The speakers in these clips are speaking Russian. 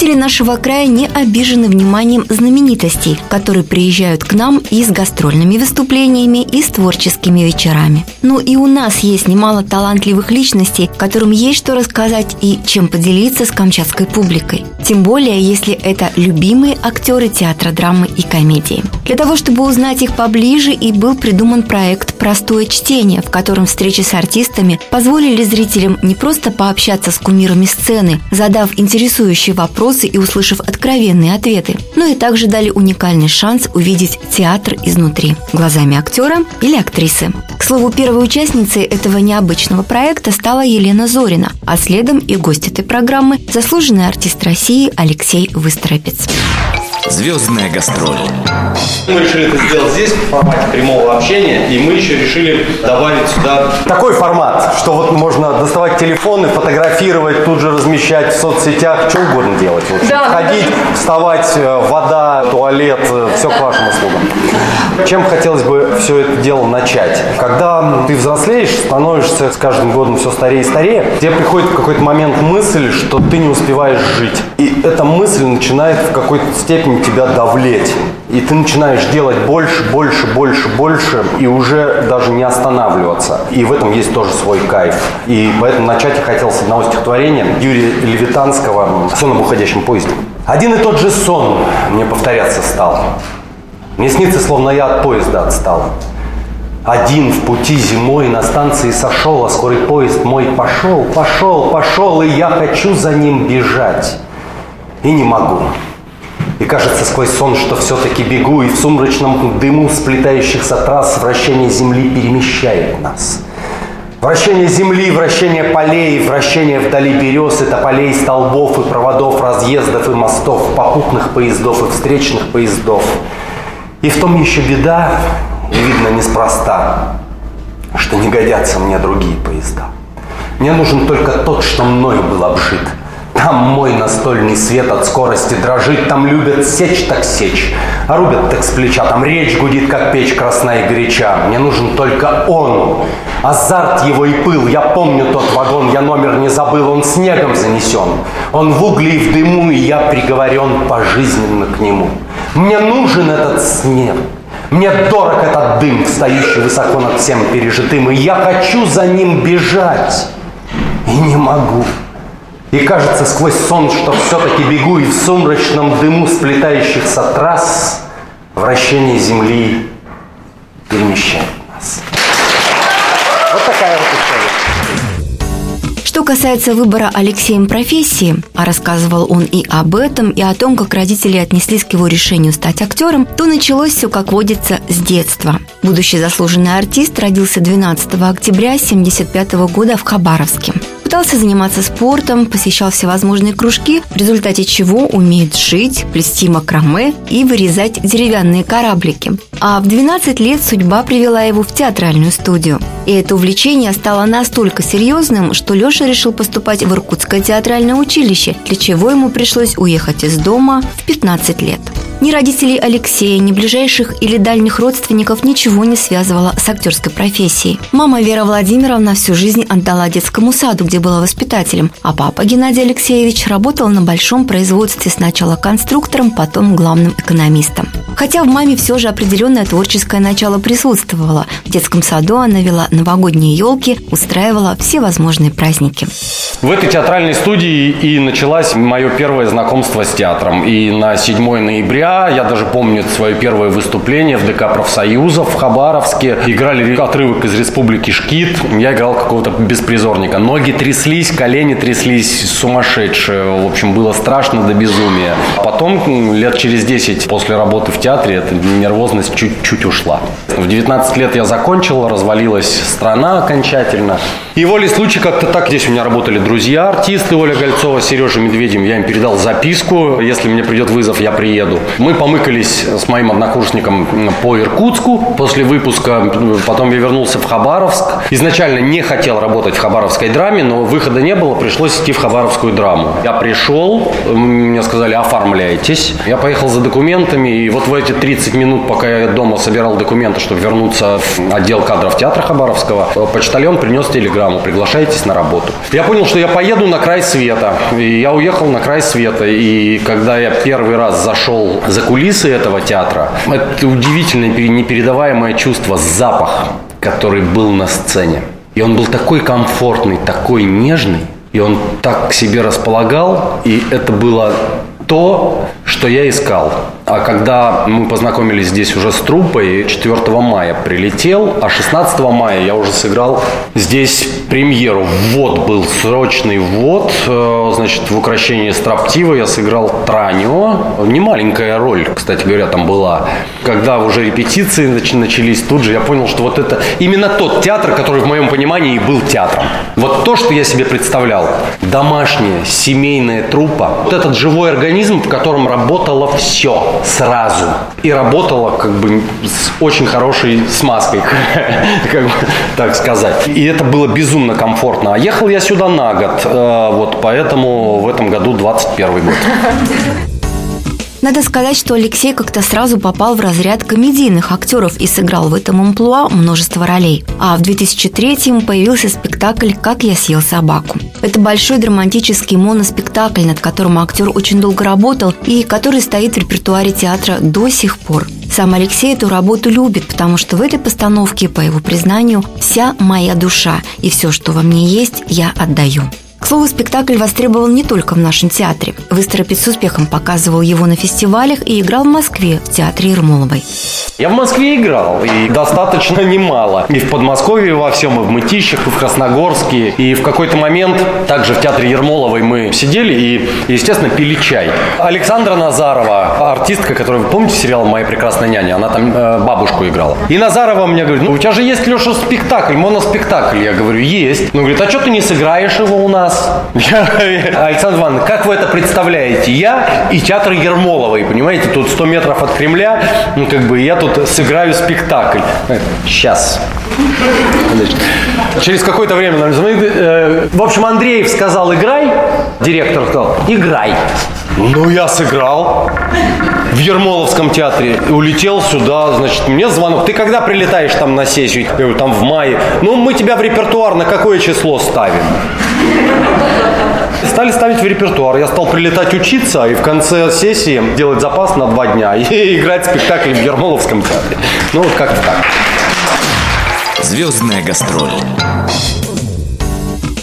Жители нашего края не обижены вниманием знаменитостей, которые приезжают к нам и с гастрольными выступлениями, и с творческими вечерами. Ну и у нас есть немало талантливых личностей, которым есть что рассказать и чем поделиться с камчатской публикой. Тем более, если это любимые актеры театра драмы и комедии. Для того, чтобы узнать их поближе, и был придуман проект «Простое чтение», в котором встречи с артистами позволили зрителям не просто пообщаться с кумирами сцены, задав интересующие вопросы, и услышав откровенные ответы, но и также дали уникальный шанс увидеть театр изнутри, глазами актера или актрисы. К слову, первой участницей этого необычного проекта стала Елена Зорина, а следом и гость этой программы – заслуженный артист России Алексей Выстропец. Звездная гастроль. Мы решили это сделать здесь в формате прямого общения, и мы еще решили добавить сюда такой формат, что вот можно доставать телефоны, фотографировать, тут же размещать в соцсетях, что угодно делать. В общем. Да. Ходить, вставать, э, вода, туалет, э, все к вашим услугам. Чем хотелось бы все это дело начать? Когда ты взрослеешь, становишься с каждым годом все старее и старее, тебе приходит в какой-то момент мысль, что ты не успеваешь жить. И эта мысль начинает в какой-то степени тебя давлеть. И ты начинаешь делать больше, больше, больше, больше, и уже даже не останавливаться. И в этом есть тоже свой кайф. И поэтому начать я хотел с одного стихотворения Юрия Левитанского «Сон об уходящем поезде». Один и тот же сон мне повторяться стал. Мне снится, словно я от поезда отстал. Один в пути зимой на станции сошел, а скорый поезд мой пошел, пошел, пошел, и я хочу за ним бежать. И не могу. И кажется сквозь сон, что все-таки бегу, и в сумрачном дыму сплетающихся трасс вращение Земли перемещает нас. Вращение Земли, вращение полей, вращение вдали берез и тополей, столбов и проводов, разъездов и мостов, попутных поездов и встречных поездов. И в том еще беда, и видно неспроста, что не годятся мне другие поезда. Мне нужен только тот, что мною был обжит – там мой настольный свет от скорости дрожит, там любят сечь так сечь, а рубят так с плеча, там речь гудит, как печь красная и горяча. Мне нужен только он, азарт его и пыл. Я помню тот вагон, я номер не забыл, он снегом занесен. Он в угле и в дыму, и я приговорен пожизненно к нему. Мне нужен этот снег, мне дорог этот дым, встающий высоко над всем пережитым, и я хочу за ним бежать, и не могу. И кажется сквозь сон, что все-таки бегу и в сумрачном дыму сплетающихся трасс вращение Земли перемещает нас. Вот такая вот история. Что касается выбора Алексеем профессии, а рассказывал он и об этом, и о том, как родители отнеслись к его решению стать актером, то началось все, как водится, с детства. Будущий заслуженный артист родился 12 октября 1975 года в Хабаровске. Пытался заниматься спортом, посещал всевозможные кружки, в результате чего умеет шить, плести макраме и вырезать деревянные кораблики. А в 12 лет судьба привела его в театральную студию. И это увлечение стало настолько серьезным, что Леша решил поступать в Иркутское театральное училище, для чего ему пришлось уехать из дома в 15 лет. Ни родителей Алексея, ни ближайших или дальних родственников ничего не связывало с актерской профессией. Мама Вера Владимировна всю жизнь отдала детскому саду, где была воспитателем, а папа Геннадий Алексеевич работал на большом производстве сначала конструктором, потом главным экономистом. Хотя в маме все же определенное творческое начало присутствовало. В детском саду она вела новогодние елки, устраивала всевозможные праздники. В этой театральной студии и началось мое первое знакомство с театром. И на 7 ноября, я даже помню свое первое выступление в ДК профсоюзов в Хабаровске. Играли отрывок из Республики Шкит. Я играл какого-то беспризорника. Ноги тряслись, колени тряслись сумасшедшие. В общем, было страшно до безумия. Потом, лет через 10 после работы в театре, эта нервозность чуть-чуть ушла. В 19 лет я закончил, развалилась страна окончательно. И волей случая как-то так. Здесь у меня работали друзья, артисты Оля Гольцова, Сережа Медведем. Я им передал записку. Если мне придет вызов, я приеду. Мы помыкались с моим однокурсником по Иркутску. После выпуска потом я вернулся в Хабаровск. Изначально не хотел работать в хабаровской драме, но выхода не было, пришлось идти в Хабаровскую драму. Я пришел, мне сказали, оформляйтесь. Я поехал за документами, и вот в эти 30 минут, пока я дома собирал документы, чтобы вернуться в отдел кадров театра Хабаровского, почтальон принес телеграмму, приглашайтесь на работу. Я понял, что я поеду на край света. И я уехал на край света. И когда я первый раз зашел за кулисы этого театра, это удивительное, непередаваемое чувство, запах, который был на сцене. И он был такой комфортный, такой нежный, и он так к себе располагал, и это было то, что я искал. А когда мы познакомились здесь уже с труппой, 4 мая прилетел, а 16 мая я уже сыграл здесь премьеру. Ввод был срочный ввод, э, значит, в украшении строптива я сыграл Транио. Немаленькая роль, кстати говоря, там была. Когда уже репетиции начались, тут же я понял, что вот это именно тот театр, который в моем понимании и был театром. Вот то, что я себе представлял. Домашняя, семейная труппа. Вот этот живой организм, в котором работало все сразу. И работала как бы с очень хорошей смазкой, как бы так сказать. И это было безумно комфортно. А ехал я сюда на год, э, вот поэтому в этом году 21 год. Надо сказать, что Алексей как-то сразу попал в разряд комедийных актеров и сыграл в этом амплуа множество ролей. А в 2003-м появился спектакль «Как я съел собаку». Это большой драматический моноспектакль, над которым актер очень долго работал и который стоит в репертуаре театра до сих пор. Сам Алексей эту работу любит, потому что в этой постановке, по его признанию, вся моя душа и все, что во мне есть, я отдаю. Слову, спектакль востребован не только в нашем театре. Выстропит с успехом показывал его на фестивалях и играл в Москве в театре Ермоловой. Я в Москве играл, и достаточно немало. И в Подмосковье во всем, и в Мытищах, и в Красногорске. И в какой-то момент также в театре Ермоловой мы сидели и, естественно, пили чай. Александра Назарова, артистка, которую вы помните сериал «Моя прекрасная няня», она там э, бабушку играла. И Назарова мне говорит, ну у тебя же есть, Леша, спектакль, моноспектакль. Я говорю, есть. Ну, говорит, а что ты не сыграешь его у нас? Александр Иванович, как вы это представляете? Я и театр Ермоловой, понимаете, тут 100 метров от Кремля, ну, как бы я тут сыграю спектакль. Сейчас. Через какое-то время нам. Э, в общем, Андреев сказал, играй. Директор сказал, играй. Ну, я сыграл в Ермоловском театре. Улетел сюда, значит, мне звонок. Ты когда прилетаешь там на сессию? Я говорю, там в мае. Ну, мы тебя в репертуар на какое число ставим? Стали ставить в репертуар. Я стал прилетать учиться и в конце сессии делать запас на два дня и играть спектакль в Ермоловском театре. Ну, вот как-то так. Звездная гастроль.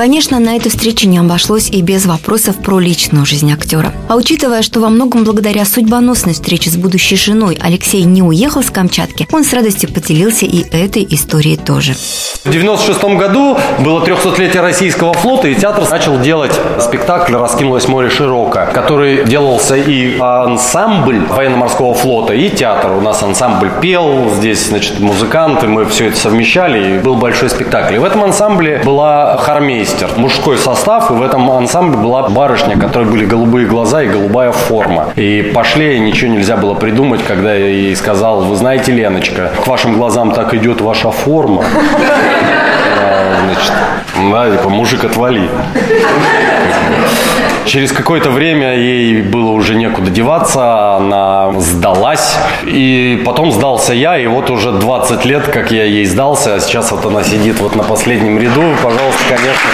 Конечно, на эту встречу не обошлось и без вопросов про личную жизнь актера. А учитывая, что во многом благодаря судьбоносной встрече с будущей женой Алексей не уехал с Камчатки, он с радостью поделился и этой историей тоже. В 96 году было 300-летие российского флота, и театр начал делать спектакль «Раскинулось море широко», который делался и ансамбль военно-морского флота, и театр. У нас ансамбль пел, здесь, значит, музыканты, мы все это совмещали, и был большой спектакль. И в этом ансамбле была хормейс оркестр, мужской состав, и в этом ансамбле была барышня, которой были голубые глаза и голубая форма. И пошли, ничего нельзя было придумать, когда я ей сказал, вы знаете, Леночка, к вашим глазам так идет ваша форма. А, значит, типа, мужик, отвали. Через какое-то время ей было уже некуда деваться, она сдалась. И потом сдался я, и вот уже 20 лет, как я ей сдался, а сейчас вот она сидит вот на последнем ряду. Пожалуйста, конечно,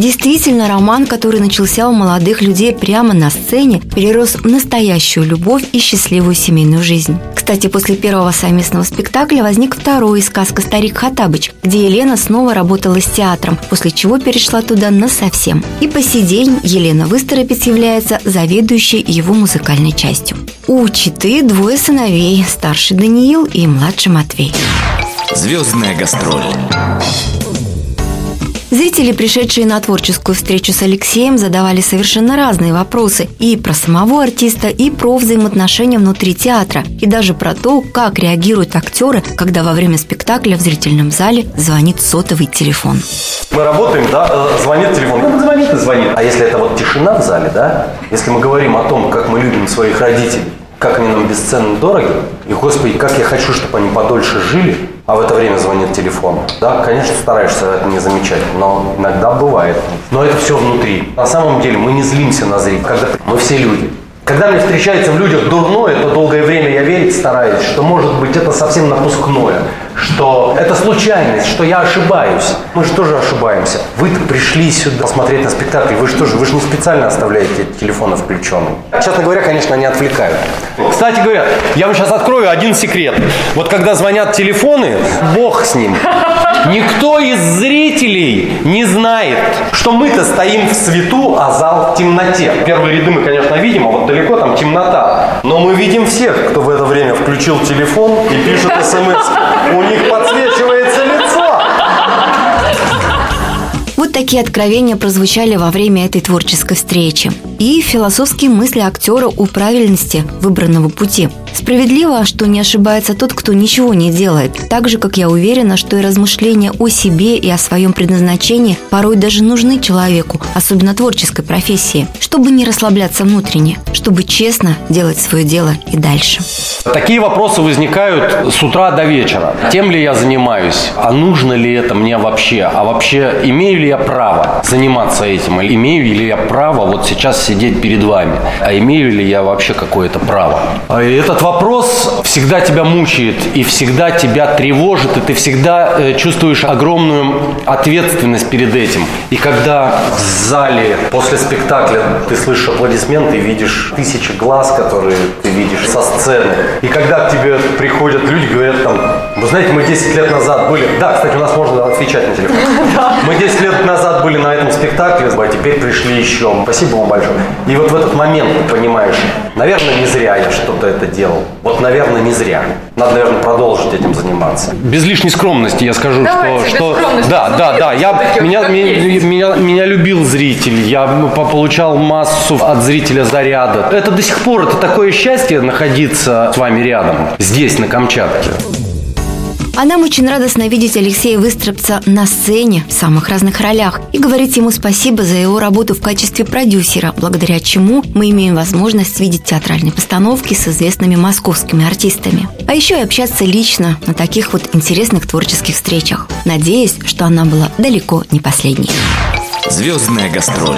Действительно, роман, который начался у молодых людей прямо на сцене, перерос в настоящую любовь и счастливую семейную жизнь. Кстати, после первого совместного спектакля возник второй сказка «Старик Хатабыч», где Елена снова работала с театром, после чего перешла туда на совсем. И по сей день Елена Выстропец является заведующей его музыкальной частью. У Читы двое сыновей, старший Даниил и младший Матвей. Звездная гастроль. Зрители, пришедшие на творческую встречу с Алексеем, задавали совершенно разные вопросы и про самого артиста, и про взаимоотношения внутри театра, и даже про то, как реагируют актеры, когда во время спектакля в зрительном зале звонит сотовый телефон. Мы работаем, да, э, звонит телефон. Ну, звонит и звонит. А если это вот тишина в зале, да, если мы говорим о том, как мы любим своих родителей, как они нам бесценно дороги. И, Господи, как я хочу, чтобы они подольше жили, а в это время звонит телефон. Да, конечно, стараешься это не замечать, но иногда бывает. Но это все внутри. На самом деле мы не злимся на зрителей, когда мы все люди. Когда мне встречается в людях дурное, то долгое время я верить стараюсь, что может быть это совсем напускное, что это случайность, что я ошибаюсь. Мы же тоже ошибаемся. вы пришли сюда посмотреть на спектакль, вы же тоже, вы же не специально оставляете телефоны включенным. Честно говоря, конечно, они отвлекают. Кстати говоря, я вам сейчас открою один секрет. Вот когда звонят телефоны, бог с ним. Никто из зрителей не знает, что мы-то стоим в свету, а зал в темноте. Первые ряды мы, конечно, видим, а вот далеко там темнота. Но мы видим всех, кто в это время включил телефон и пишет смс. У них подсвечивается лицо. Такие откровения прозвучали во время этой творческой встречи. И философские мысли актера о правильности выбранного пути – Справедливо, что не ошибается тот, кто ничего не делает. Так же, как я уверена, что и размышления о себе и о своем предназначении порой даже нужны человеку, особенно творческой профессии, чтобы не расслабляться внутренне, чтобы честно делать свое дело и дальше. Такие вопросы возникают с утра до вечера. Тем ли я занимаюсь? А нужно ли это мне вообще? А вообще имею ли я право заниматься этим? Или имею ли я право вот сейчас сидеть перед вами? А имею ли я вообще какое-то право? А этот этот вопрос всегда тебя мучает и всегда тебя тревожит, и ты всегда э, чувствуешь огромную ответственность перед этим. И когда в зале после спектакля ты слышишь аплодисменты видишь тысячи глаз, которые ты видишь со сцены, и когда к тебе приходят люди, говорят там, вы знаете, мы 10 лет назад были... Да, кстати, у нас можно отвечать на телефон. Мы 10 лет назад были на этом спектакле, а теперь пришли еще. Спасибо вам большое. И вот в этот момент ты понимаешь, наверное, не зря я что-то это делал. Вот, наверное, не зря. Надо, наверное, продолжить этим заниматься. Без лишней скромности я скажу, Давайте, что, что да, да, да, я меня, меня, меня, меня любил зритель, я получал массу от зрителя заряда. Это до сих пор это такое счастье находиться с вами рядом здесь на Камчатке. А нам очень радостно видеть Алексея Выстропца на сцене в самых разных ролях и говорить ему спасибо за его работу в качестве продюсера, благодаря чему мы имеем возможность видеть театральные постановки с известными московскими артистами. А еще и общаться лично на таких вот интересных творческих встречах. Надеюсь, что она была далеко не последней. Звездная гастроль.